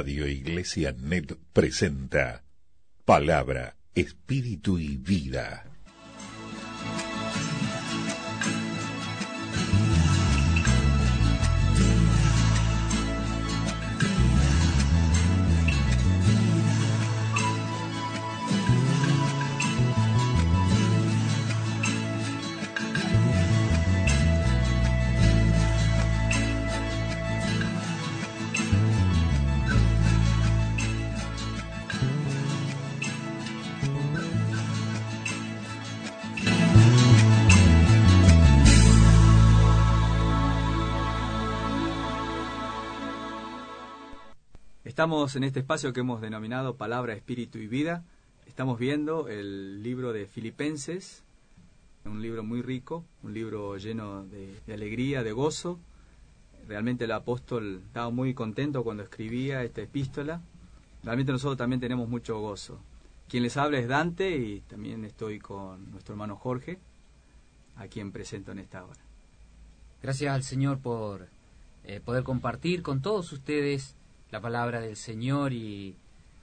Radio Iglesia Net presenta Palabra, Espíritu y Vida. Estamos en este espacio que hemos denominado Palabra, Espíritu y Vida. Estamos viendo el libro de Filipenses, un libro muy rico, un libro lleno de, alegría, de gozo. Realmente el apóstol estaba muy contento cuando escribía esta epístola. Realmente nosotros también tenemos mucho gozo. Quien les habla es Dante y también estoy con nuestro hermano Jorge, a quien presento en esta hora. Gracias al Señor por eh, poder compartir con todos ustedes la palabra del Señor y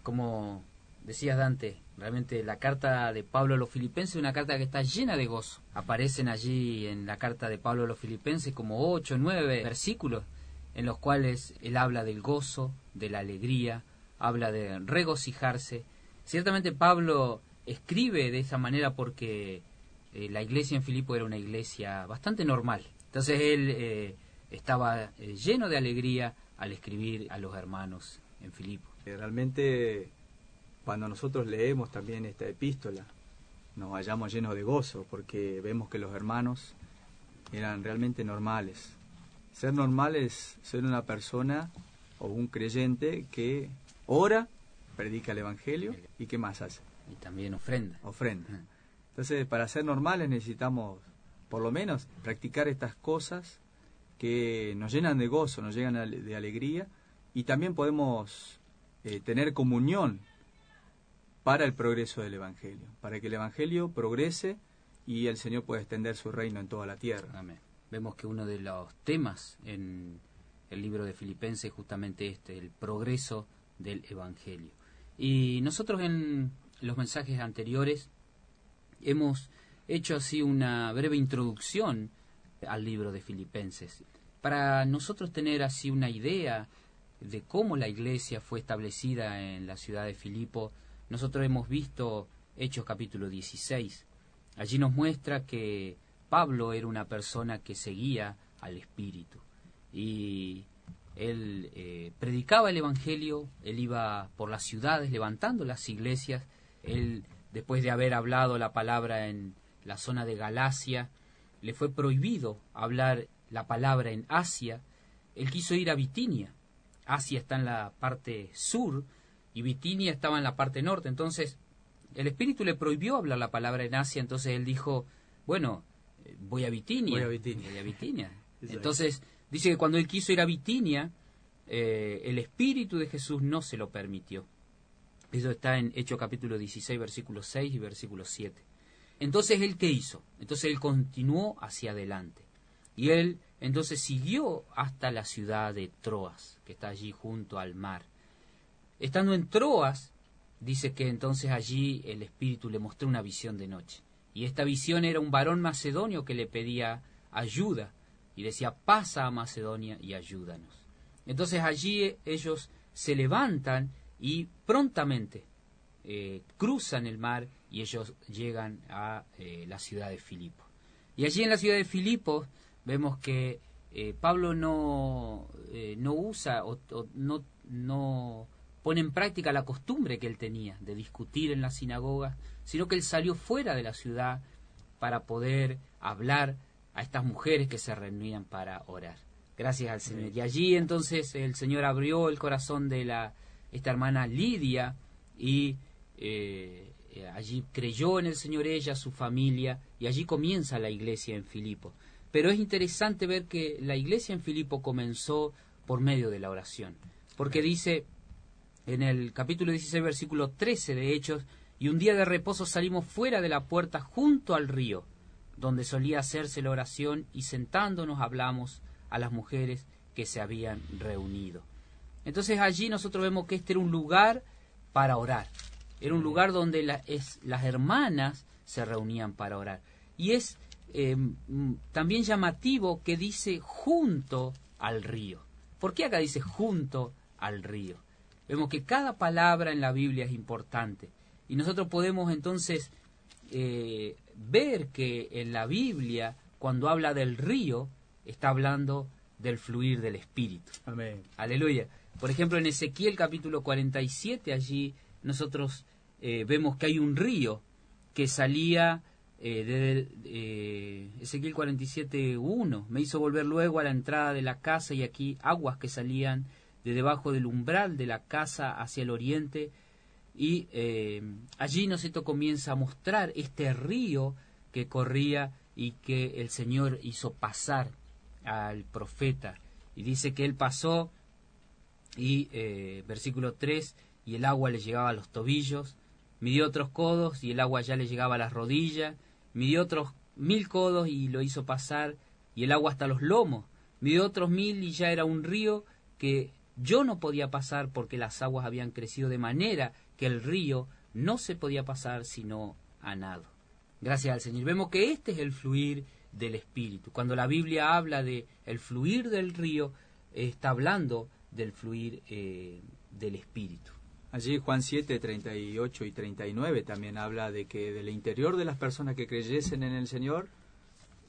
como decías Dante, realmente la carta de Pablo a los filipenses es una carta que está llena de gozo. Aparecen allí en la carta de Pablo a los filipenses como ocho, nueve versículos en los cuales él habla del gozo, de la alegría, habla de regocijarse. Ciertamente Pablo escribe de esa manera porque eh, la iglesia en Filipo era una iglesia bastante normal. Entonces él eh, estaba eh, lleno de alegría, al escribir a los hermanos en Filipo. Realmente, cuando nosotros leemos también esta epístola, nos hallamos llenos de gozo, porque vemos que los hermanos eran realmente normales. Ser normal es ser una persona o un creyente que ora, predica el Evangelio y ¿qué más hace? Y también ofrenda. Ofrenda. Entonces, para ser normales necesitamos, por lo menos, practicar estas cosas que nos llenan de gozo, nos llenan de alegría y también podemos eh, tener comunión para el progreso del Evangelio, para que el Evangelio progrese y el Señor pueda extender su reino en toda la tierra. Vemos que uno de los temas en el libro de Filipenses es justamente este, el progreso del Evangelio. Y nosotros en los mensajes anteriores hemos hecho así una breve introducción al libro de Filipenses. Para nosotros tener así una idea de cómo la iglesia fue establecida en la ciudad de Filipo, nosotros hemos visto Hechos capítulo 16. Allí nos muestra que Pablo era una persona que seguía al Espíritu y él eh, predicaba el Evangelio, él iba por las ciudades levantando las iglesias, él después de haber hablado la palabra en la zona de Galacia, le fue prohibido hablar la palabra en Asia, él quiso ir a Bitinia, Asia está en la parte sur y Bitinia estaba en la parte norte, entonces el Espíritu le prohibió hablar la palabra en Asia, entonces él dijo, bueno, eh, voy a Bitinia. Voy a Bitinia. Voy a Bitinia. Entonces dice que cuando él quiso ir a Bitinia, eh, el Espíritu de Jesús no se lo permitió. Eso está en Hechos capítulo 16, versículo 6 y versículo 7. Entonces él qué hizo? Entonces él continuó hacia adelante. Y él entonces siguió hasta la ciudad de Troas, que está allí junto al mar. Estando en Troas, dice que entonces allí el Espíritu le mostró una visión de noche. Y esta visión era un varón macedonio que le pedía ayuda y decía, pasa a Macedonia y ayúdanos. Entonces allí ellos se levantan y prontamente eh, cruzan el mar y ellos llegan a eh, la ciudad de Filipo. Y allí en la ciudad de Filipo vemos que eh, Pablo no, eh, no usa o, no, no pone en práctica la costumbre que él tenía de discutir en las sinagogas, sino que él salió fuera de la ciudad para poder hablar a estas mujeres que se reunían para orar. Gracias al Señor. Y allí entonces el Señor abrió el corazón de la esta hermana Lidia y allí creyó en el Señor ella, su familia, y allí comienza la iglesia en Filipo. Pero es interesante ver que la iglesia en Filipo comenzó por medio de la oración, porque dice en el capítulo 16, versículo 13 de Hechos, y un día de reposo salimos fuera de la puerta junto al río, donde solía hacerse la oración, y sentándonos hablamos a las mujeres que se habían reunido. Entonces allí nosotros vemos que este era un lugar para orar. Era un lugar donde las hermanas se reunían para orar. Y es em, también llamativo que dice junto al río. ¿Por qué acá dice junto al río? Vemos que cada palabra en la Biblia es importante. Y nosotros podemos entonces eh, ver que en la Biblia, cuando habla del río, está hablando del fluir del Espíritu. Amén. Aleluya. Por ejemplo, en Ezequiel capítulo 47, allí nosotros eh, vemos que hay un río que salía eh, de eh, Ezequiel 47, 1. Me hizo volver luego a la entrada de la casa y aquí aguas que salían de debajo del umbral de la casa hacia el oriente. Y eh, allí Noceto comienza a mostrar este río que corría y que el Señor hizo pasar al profeta. Y dice que él pasó y versículo 3, y el agua le llegaba a los tobillos, midió otros codos y el agua ya le llegaba a las rodillas, midió otros mil codos y lo hizo pasar y el agua hasta los lomos, midió otros mil y ya era un río que yo no podía pasar porque las aguas habían crecido de manera que el río no se podía pasar sino a nado. Gracias al Señor. Vemos que este es el fluir del Espíritu. Cuando la Biblia habla de el fluir del río, está hablando del fluir eh, del Espíritu. Allí Juan 7, 38 y 39 también habla de que del interior de las personas que creyesen en el Señor,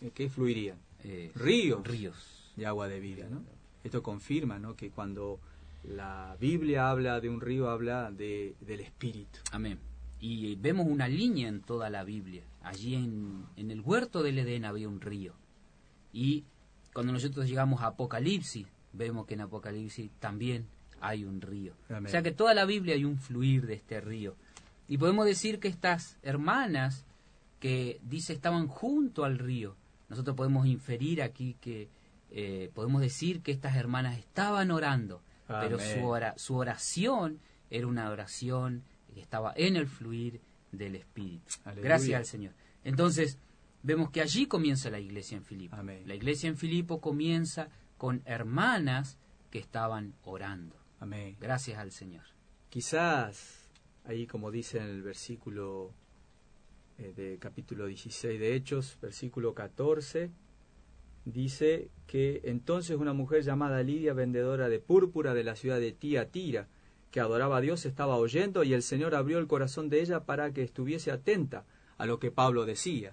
eh, ¿qué fluirían? Eh, ríos, ríos de agua de vida. ¿no? Esto confirma ¿no? que cuando la Biblia habla de un río, habla de, del Espíritu. Amén. Y vemos una línea en toda la Biblia. Allí en, en el huerto del Edén había un río. Y cuando nosotros llegamos a Apocalipsis, vemos que en Apocalipsis también hay un río. Amén. O sea que toda la Biblia hay un fluir de este río. Y podemos decir que estas hermanas que dice estaban junto al río, nosotros podemos inferir aquí que eh, podemos decir que estas hermanas estaban orando, pero su, ora- su oración era una oración que estaba en el fluir del Espíritu. Aleluya. Gracias al Señor. Entonces, vemos que allí comienza la iglesia en Filipo. Amén. La iglesia en Filipo comienza con hermanas que estaban orando. Amén. Gracias al Señor. Quizás ahí como dice en el versículo eh, de capítulo 16 de Hechos, versículo 14, dice que entonces una mujer llamada Lidia, vendedora de púrpura de la ciudad de Tiatira, que adoraba a Dios, estaba oyendo y el Señor abrió el corazón de ella para que estuviese atenta a lo que Pablo decía.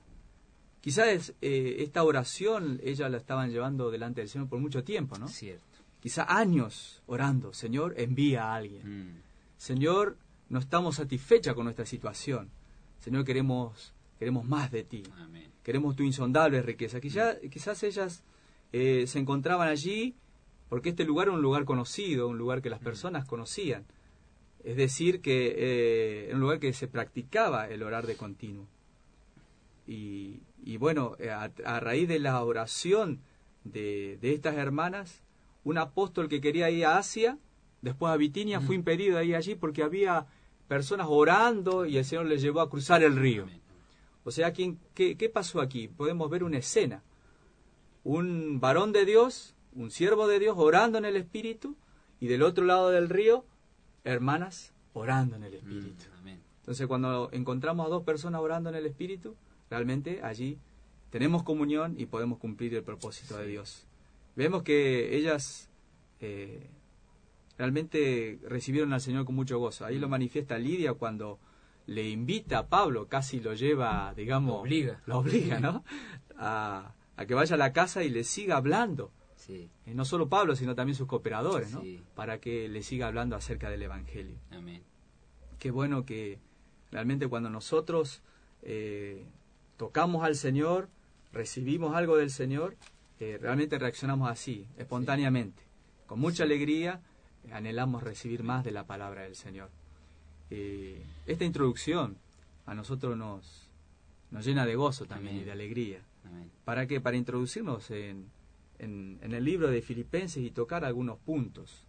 Quizás eh, esta oración ella la estaban llevando delante del Señor por mucho tiempo, ¿no? Cierto. Quizá años orando, Señor, envía a alguien. Mm. Señor, no estamos satisfechas con nuestra situación. Señor, queremos, queremos más de ti. Amén. Queremos tu insondable riqueza. Quizá- quizás ellas eh, se encontraban allí porque este lugar era un lugar conocido, un lugar que las personas conocían. Es decir, que eh, era un lugar que se practicaba el orar de continuo. Y, y bueno, eh, a, a raíz de la oración de, de estas hermanas, un apóstol que quería ir a Asia, después a Bitinia, fue impedido de ir allí porque había personas orando y el Señor les llevó a cruzar el río. O sea, ¿quién, qué, qué pasó aquí? Podemos ver una escena. Un varón de Dios, un siervo de Dios orando en el Espíritu y del otro lado del río, hermanas orando en el Espíritu. Mm. Entonces, cuando encontramos a dos personas orando en el Espíritu, realmente allí tenemos comunión y podemos cumplir el propósito de Dios. Vemos que ellas eh, realmente recibieron al Señor con mucho gozo. Ahí lo manifiesta Lidia cuando le invita a Pablo, casi lo lleva, digamos, Lo obliga. lo obliga, ¿no? A, a que vaya a la casa y le siga hablando. Sí. Eh, no solo Pablo, sino también sus cooperadores, ¿no? Sí. Para que le siga hablando acerca del Evangelio Amén. qué bueno que realmente cuando nosotros eh, tocamos al Señor, recibimos algo del Señor, eh, realmente reaccionamos así, espontáneamente, con mucha alegría, anhelamos recibir más de la palabra del Señor. Eh, esta introducción a nosotros nos, nos llena de gozo también y de alegría. ¿Para qué? Para introducirnos en, en, el libro de Filipenses y tocar algunos puntos.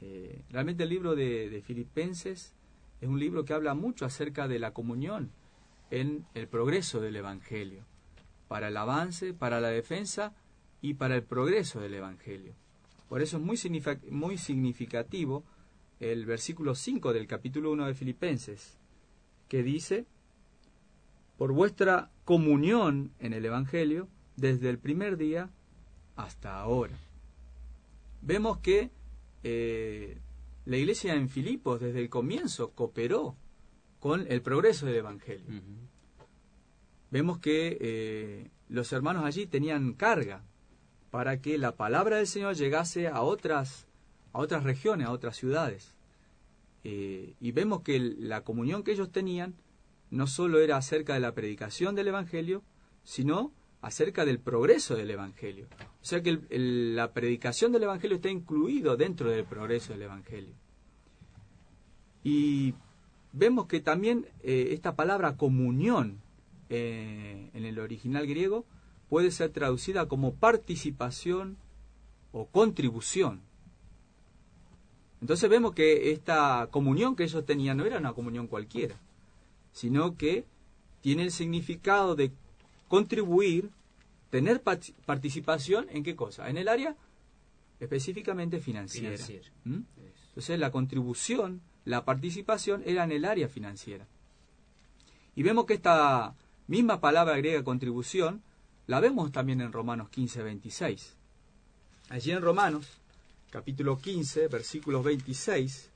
Eh, realmente el libro de, de, Filipenses es un libro que habla mucho acerca de la comunión en el progreso del Evangelio, para el avance, para la defensa y para el progreso del Evangelio. Por eso es muy, muy significativo el versículo 5 del capítulo 1 de Filipenses, que dice, por vuestra comunión en el Evangelio, desde el primer día hasta ahora. Vemos que eh, la iglesia en Filipos desde el comienzo cooperó con el progreso del Evangelio. Vemos que eh, los hermanos allí tenían carga para que la palabra del Señor llegase a otras, a otras regiones, a otras ciudades. Eh, y vemos que la comunión que ellos tenían no solo era acerca de la predicación del Evangelio, sino acerca del progreso del Evangelio. O sea que la predicación del Evangelio está incluido dentro del progreso del Evangelio. Y vemos que también eh, esta palabra comunión eh, en el original griego puede ser traducida como participación o contribución. Entonces vemos que esta comunión que ellos tenían no era una comunión cualquiera, sino que tiene el significado de contribuir, tener participación en qué cosa? En el área específicamente financiera. ¿Mm? Entonces la contribución, la participación era en el área financiera. Y vemos que esta misma palabra griega contribución la vemos también en Romanos 15, 26. Allí en Romanos, capítulo 15, versículos 26,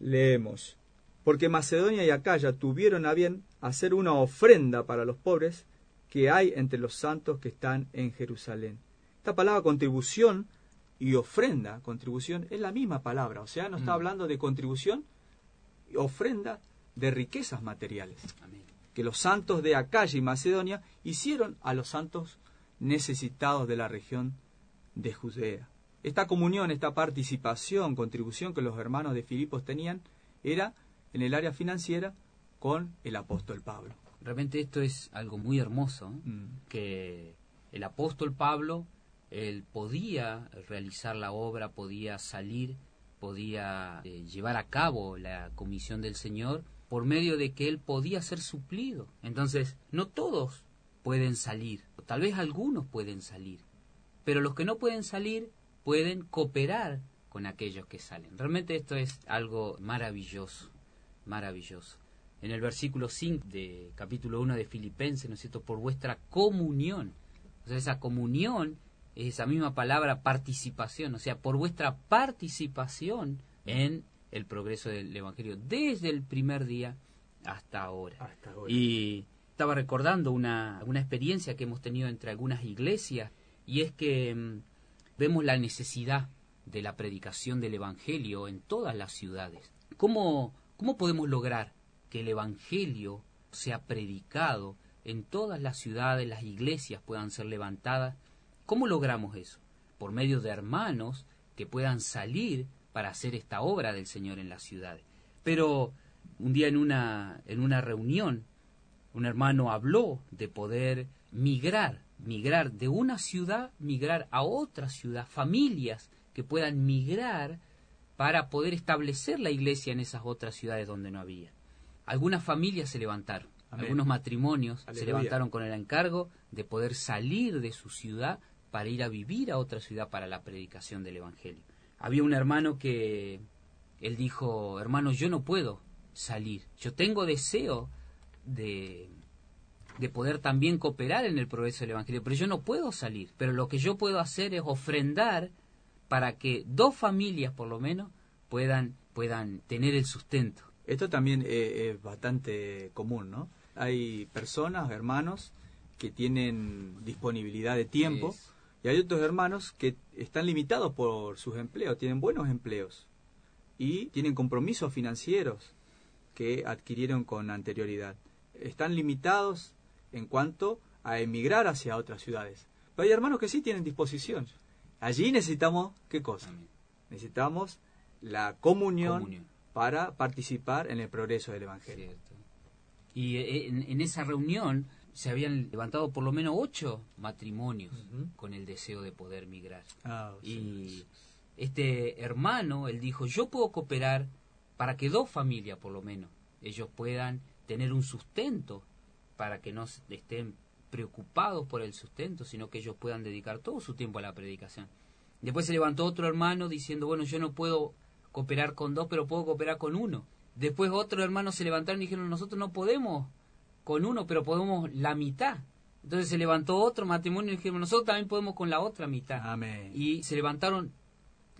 leemos, porque Macedonia y Acaya tuvieron a bien hacer una ofrenda para los pobres que hay entre los santos que están en Jerusalén. Esta palabra contribución y ofrenda, contribución, es la misma palabra, o sea, no está mm. hablando de contribución y ofrenda de riquezas materiales. Que los santos de Acaya y Macedonia hicieron a los santos necesitados de la región de Judea. Esta comunión, esta participación, contribución que los hermanos de Filipos tenían, era en el área financiera con el apóstol Pablo. Realmente esto es algo muy hermoso, mm. que el apóstol Pablo, él podía realizar la obra, podía salir, podía eh, llevar a cabo la comisión del Señor por medio de que él podía ser suplido. Entonces, no todos pueden salir, tal vez algunos pueden salir, pero los que no pueden salir pueden cooperar con aquellos que salen. Realmente esto es algo maravilloso, maravilloso en el versículo 5 de capítulo 1 de Filipenses, ¿no es cierto?, por vuestra comunión. O sea, esa comunión es esa misma palabra participación, o sea, por vuestra participación en el progreso del Evangelio, desde el primer día hasta ahora. Y estaba recordando una, una experiencia que hemos tenido entre algunas iglesias, y es que mm, vemos la necesidad de la predicación del Evangelio en todas las ciudades. ¿Cómo, cómo podemos lograr que el Evangelio sea predicado en todas las ciudades, las iglesias puedan ser levantadas. ¿Cómo logramos eso? Por medio de hermanos que puedan salir para hacer esta obra del Señor en las ciudades. Pero un día en una, en una reunión, un hermano habló de poder migrar, migrar de una ciudad, migrar a otra ciudad, familias que puedan migrar para poder establecer la iglesia en esas otras ciudades donde no había. Algunas familias se levantaron, algunos matrimonios se levantaron con el encargo de poder salir de su ciudad para ir a vivir a otra ciudad para la predicación del Evangelio. Había un hermano que él dijo, hermano, yo no puedo salir, yo tengo deseo de, de poder también cooperar en el progreso del Evangelio, pero yo no puedo salir, pero lo que yo puedo hacer es ofrendar para que dos familias por lo menos puedan, puedan tener el sustento. Esto también eh, es, bastante común, ¿no? Hay personas, hermanos, que tienen disponibilidad de tiempo y hay otros hermanos que están limitados por sus empleos, tienen buenos empleos y tienen compromisos financieros que adquirieron con anterioridad. Están limitados en cuanto a emigrar hacia otras ciudades. Pero hay hermanos que sí tienen disposición. Allí necesitamos, ¿qué cosa? Necesitamos la comunión, Comunión. para participar en el progreso del Evangelio. Cierto. Y eh, en, en esa reunión se habían levantado por lo menos ocho matrimonios con el deseo de poder migrar. Ah, sí. Y este hermano, él dijo, yo puedo cooperar para que dos familias, por lo menos, ellos puedan tener un sustento, para que no estén preocupados por el sustento, sino que ellos puedan dedicar todo su tiempo a la predicación. Después se levantó otro hermano diciendo, bueno, yo no puedo cooperar con dos, pero puedo cooperar con uno. Después otro hermano se levantaron y dijeron, nosotros no podemos con uno, pero podemos la mitad. Entonces se levantó otro matrimonio y dijeron, nosotros también podemos con la otra mitad. Amén. Y se levantaron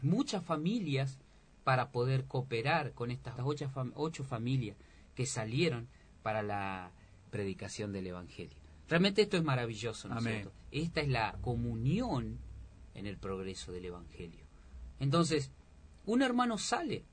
muchas familias para poder cooperar con estas ocho, fam- ocho familias que salieron para la predicación del Evangelio. Realmente esto es maravilloso, ¿no es cierto? Esta es la comunión en el progreso del Evangelio. Entonces, un hermano sale,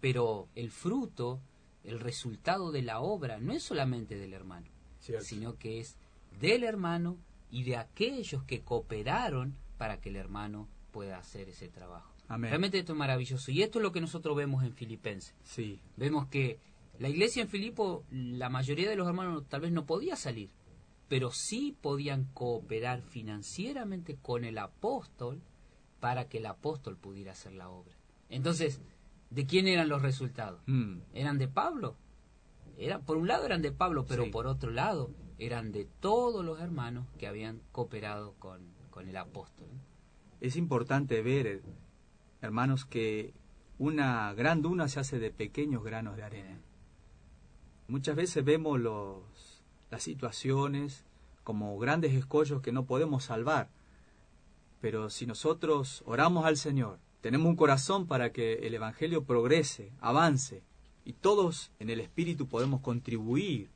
pero el fruto, el resultado de la obra, no es solamente del hermano, Cierto. sino que es del hermano y de aquellos que cooperaron para que el hermano pueda hacer ese trabajo. Amén. Realmente esto es maravilloso. Y esto es lo que nosotros vemos en Filipenses. Sí, Vemos que la iglesia en Filipo, la mayoría de los hermanos tal vez no podía salir, pero sí podían cooperar financieramente con el apóstol para que el apóstol pudiera hacer la obra. Entonces, ¿de quién eran los resultados? Mm, eran de Pablo. Era, por un lado eran de Pablo, pero Sí. por otro lado eran de todos los hermanos que habían cooperado con, con el apóstol. es importante ver, eh, hermanos, que una gran duna se hace de pequeños granos de arena. Muchas veces vemos los, las situaciones como grandes escollos que no podemos salvar. Pero si nosotros oramos al Señor, tenemos un corazón para que el Evangelio progrese, avance, y todos en el Espíritu podemos contribuir,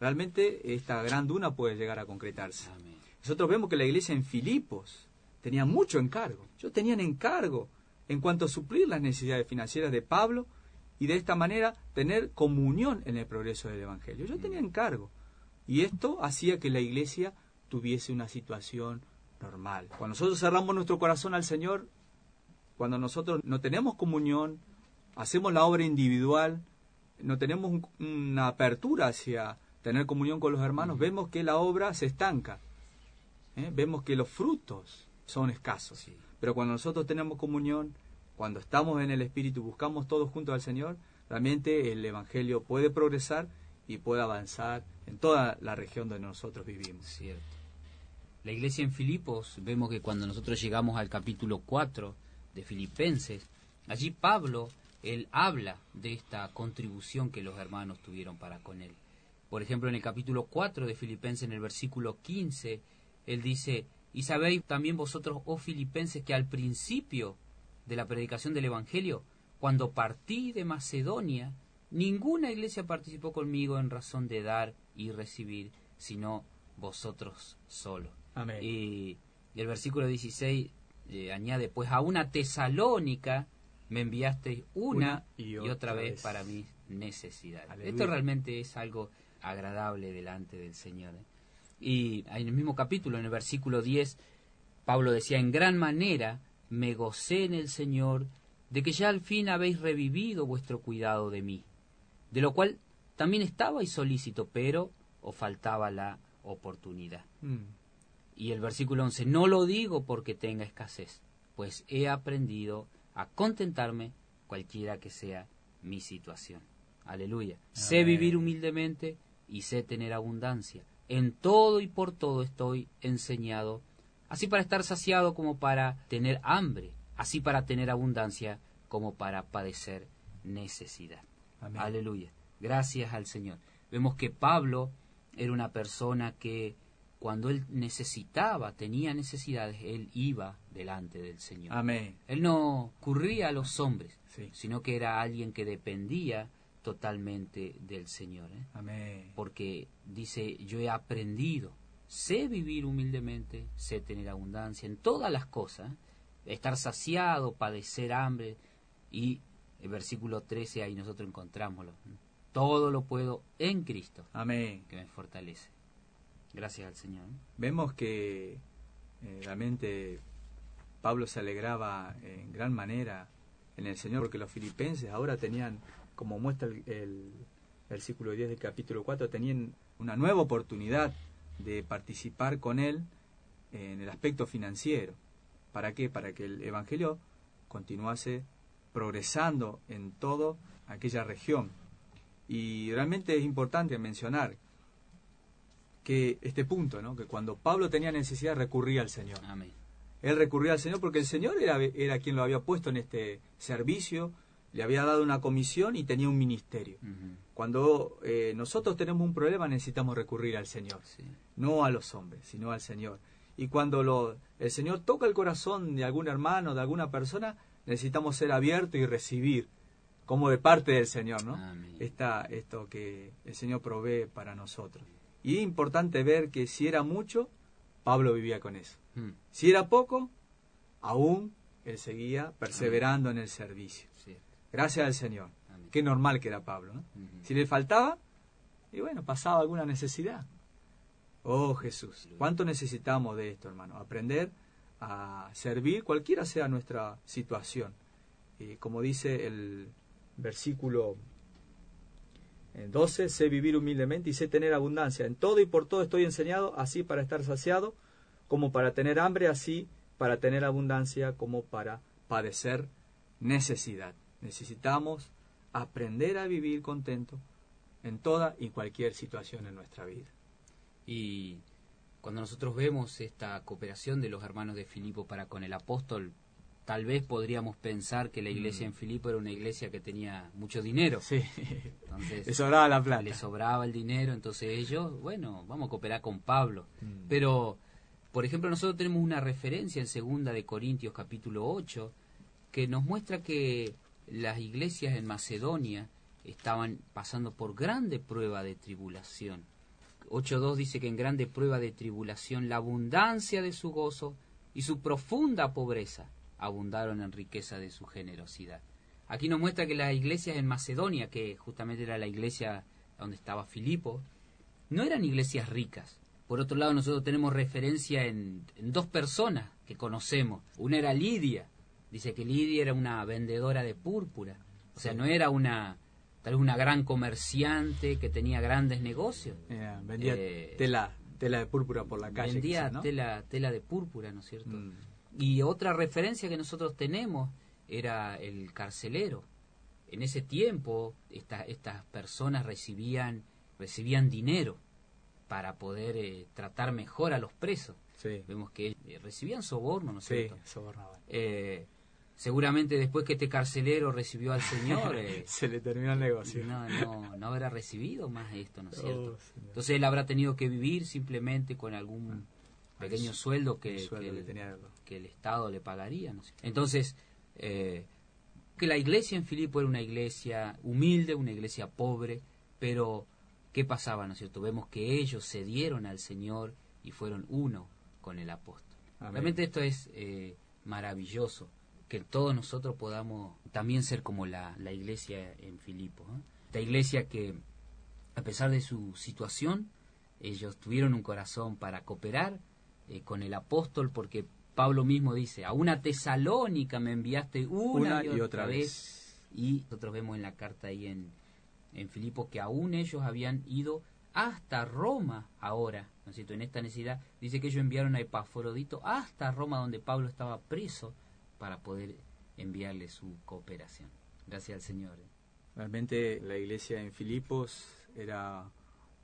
realmente esta gran duna puede llegar a concretarse. Amén. Nosotros vemos que la iglesia en Filipos tenía mucho encargo. Ellos tenían encargo en cuanto a suplir las necesidades financieras de Pablo y de esta manera tener comunión en el progreso del Evangelio. Yo tenía encargo. Y esto hacía que la iglesia tuviese una situación normal. Cuando nosotros cerramos nuestro corazón al Señor, cuando nosotros no tenemos comunión, hacemos la obra individual, no tenemos un- una apertura hacia tener comunión con los hermanos, vemos que la obra se estanca. ¿eh? Vemos que los frutos son escasos. Sí. Pero cuando nosotros tenemos comunión, cuando estamos en el Espíritu, buscamos todos juntos al Señor, realmente el Evangelio puede progresar y puede avanzar en toda la región donde nosotros vivimos. Cierto. La iglesia en Filipos, vemos que cuando nosotros llegamos al capítulo 4 de Filipenses, allí Pablo, él habla de esta contribución que los hermanos tuvieron para con él. Por ejemplo, en el capítulo 4 de Filipenses, en el versículo 15, él dice, y sabéis también vosotros, oh filipenses, que al principio de la predicación del Evangelio, cuando partí de Macedonia, ninguna iglesia participó conmigo en razón de dar y recibir, sino vosotros solos. Amén. Y, y el versículo 16 eh, añade, pues a una tesalónica me enviasteis una, Una y y, otra otra vez, vez. para mis necesidades. Aleluya. Esto realmente es algo agradable delante del Señor. ¿eh? Y en el mismo capítulo, en el versículo 10, Pablo decía, en gran manera me gocé en el Señor de que ya al fin habéis revivido vuestro cuidado de mí, de lo cual también estabais solícito, pero os faltaba la oportunidad. Mm, Y el versículo 11, no lo digo porque tenga escasez, pues he aprendido a contentarme cualquiera que sea mi situación. Aleluya. Sé vivir humildemente y sé tener abundancia. En todo y por todo estoy enseñado, así para estar saciado como para tener hambre, así para tener abundancia como para padecer necesidad. amén. Aleluya. Gracias al Señor. Vemos que Pablo era una persona que cuando él necesitaba, tenía necesidades, él iba delante del Señor. Amén. Él no ocurría a los hombres, Sí. sino que era alguien que dependía totalmente del Señor. ¿eh? Amén. Porque dice, yo he aprendido, sé vivir humildemente, sé tener abundancia en todas las cosas, ¿eh? estar saciado, padecer hambre. Y el versículo 13 ahí nosotros encontrámoslo. ¿eh? Todo lo puedo en Cristo, Amén. que me fortalece. Gracias al Señor. ¿eh? Vemos que eh, realmente Pablo se alegraba en gran manera en el Señor, porque los filipenses ahora tenían, como muestra el, el versículo 10 del capítulo 4, tenían una nueva oportunidad de participar con Él en el aspecto financiero. ¿Para qué? Para que el Evangelio continuase progresando en toda aquella región. Y realmente es importante mencionar que este punto, ¿no? que cuando Pablo tenía necesidad recurría al Señor. Amén. Él recurría al Señor porque el Señor era, era quien lo había puesto en este servicio, le había dado una comisión y tenía un ministerio. Cuando eh, nosotros tenemos un problema necesitamos recurrir al Señor, Sí. no a los hombres, sino al Señor. Y cuando lo, el Señor toca el corazón de algún hermano, de alguna persona, necesitamos ser abiertos y recibir, como de parte del Señor, ¿no? Amén. Esta, esto que el Señor provee para nosotros. Y es importante ver que si era mucho, Pablo vivía con eso. Mm, Si era poco, aún él seguía perseverando en el servicio. sí. Gracias al Señor. Amén. Qué normal que era Pablo. Si le faltaba, y bueno, pasaba alguna necesidad. Oh Jesús, ¿cuánto necesitamos de esto, hermano? Aprender a servir cualquiera sea nuestra situación. Y como dice el versículo 12, sé vivir humildemente y sé tener abundancia. En todo y por todo estoy enseñado, así para estar saciado, como para tener hambre, así para tener abundancia, como para padecer necesidad. Necesitamos aprender a vivir contento en toda y cualquier situación en nuestra vida. Y cuando nosotros vemos esta cooperación de los hermanos de Filipo para con el apóstol, tal vez podríamos pensar que la iglesia Mm. en Filipo era una iglesia que tenía mucho dinero. Sí, Entonces, le sobraba la plata. le sobraba el dinero, entonces ellos, bueno, vamos a cooperar con Pablo. Mm. Pero, por ejemplo, nosotros tenemos una referencia en segunda de Corintios capítulo 8 que nos muestra que las iglesias en Macedonia estaban pasando por grande prueba de tribulación. 8.2 dice que en grande prueba de tribulación la abundancia de su gozo y su profunda pobreza abundaron en riqueza de su generosidad. Aquí nos muestra que las iglesias en Macedonia, que justamente era la iglesia donde estaba Filipo, no eran iglesias ricas. Por otro lado, nosotros tenemos referencia en, en dos personas que conocemos. Una era Lidia. Dice que Lidia era una vendedora de púrpura. O sea, no era una tal vez una gran comerciante que tenía grandes negocios. Vendía Eh, tela, tela de púrpura por la calle. Vendía ¿no? tela, tela de púrpura, ¿no es cierto? Mm. Y otra referencia que nosotros tenemos era el carcelero. En ese tiempo esta- estas personas recibían, recibían dinero para poder eh, tratar mejor a los presos. Sí, Vemos que eh, recibían soborno, ¿no es sí, cierto? Eh, seguramente después que este carcelero recibió al Señor, eh, Se le terminó el negocio. no, no, no habrá recibido más esto, ¿no es cierto? Oh, Señor. Entonces él habrá tenido que vivir simplemente con algún pequeño sueldo que, El sueldo que que el, tenía. que el Estado le pagaría. ¿no? Entonces, eh, que la iglesia en Filipo era una iglesia humilde, una iglesia pobre, pero ¿qué pasaba, no es cierto? Vemos que ellos se dieron al Señor y fueron uno con el apóstol. Amén. Realmente esto es eh, maravilloso, que todos nosotros podamos también ser como la, la iglesia en Filipo. ¿no? La iglesia que, a pesar de su situación, ellos tuvieron un corazón para cooperar eh, con el apóstol, porque Pablo mismo dice, a una tesalónica me enviaste una, Una y otra vez. Y nosotros vemos en la carta ahí en, en Filipo que aún ellos habían ido hasta Roma ahora, ¿no es cierto? En esta necesidad, dice que ellos enviaron a Epafrodito hasta Roma, donde Pablo estaba preso, para poder enviarle su cooperación. Gracias al Señor. Realmente la iglesia en Filipos era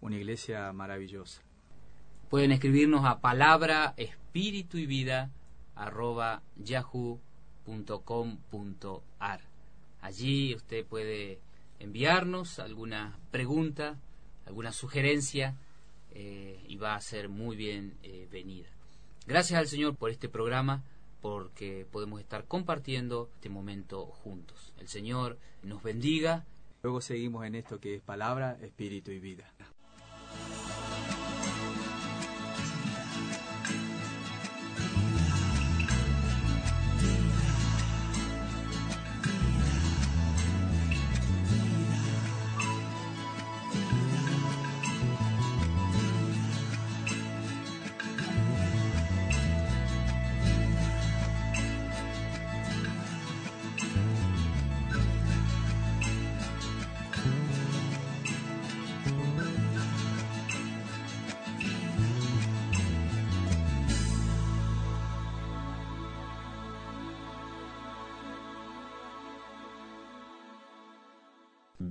una iglesia maravillosa. Pueden escribirnos a palabra espíritu y vida arroba yahoo.com.ar. Allí usted puede enviarnos alguna pregunta, alguna sugerencia eh, y va a ser muy bien eh, venida. Gracias al Señor por este programa, porque podemos estar compartiendo este momento juntos. El Señor nos bendiga. Luego seguimos en esto que es palabra, espíritu y vida.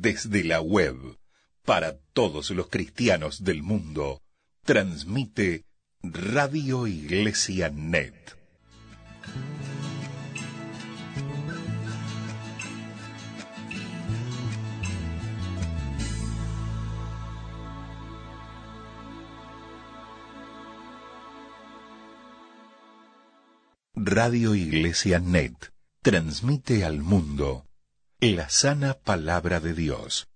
Desde la web, para todos los cristianos del mundo, transmite Radio Iglesia Net. Radio Iglesia Net transmite al mundo la sana palabra de Dios.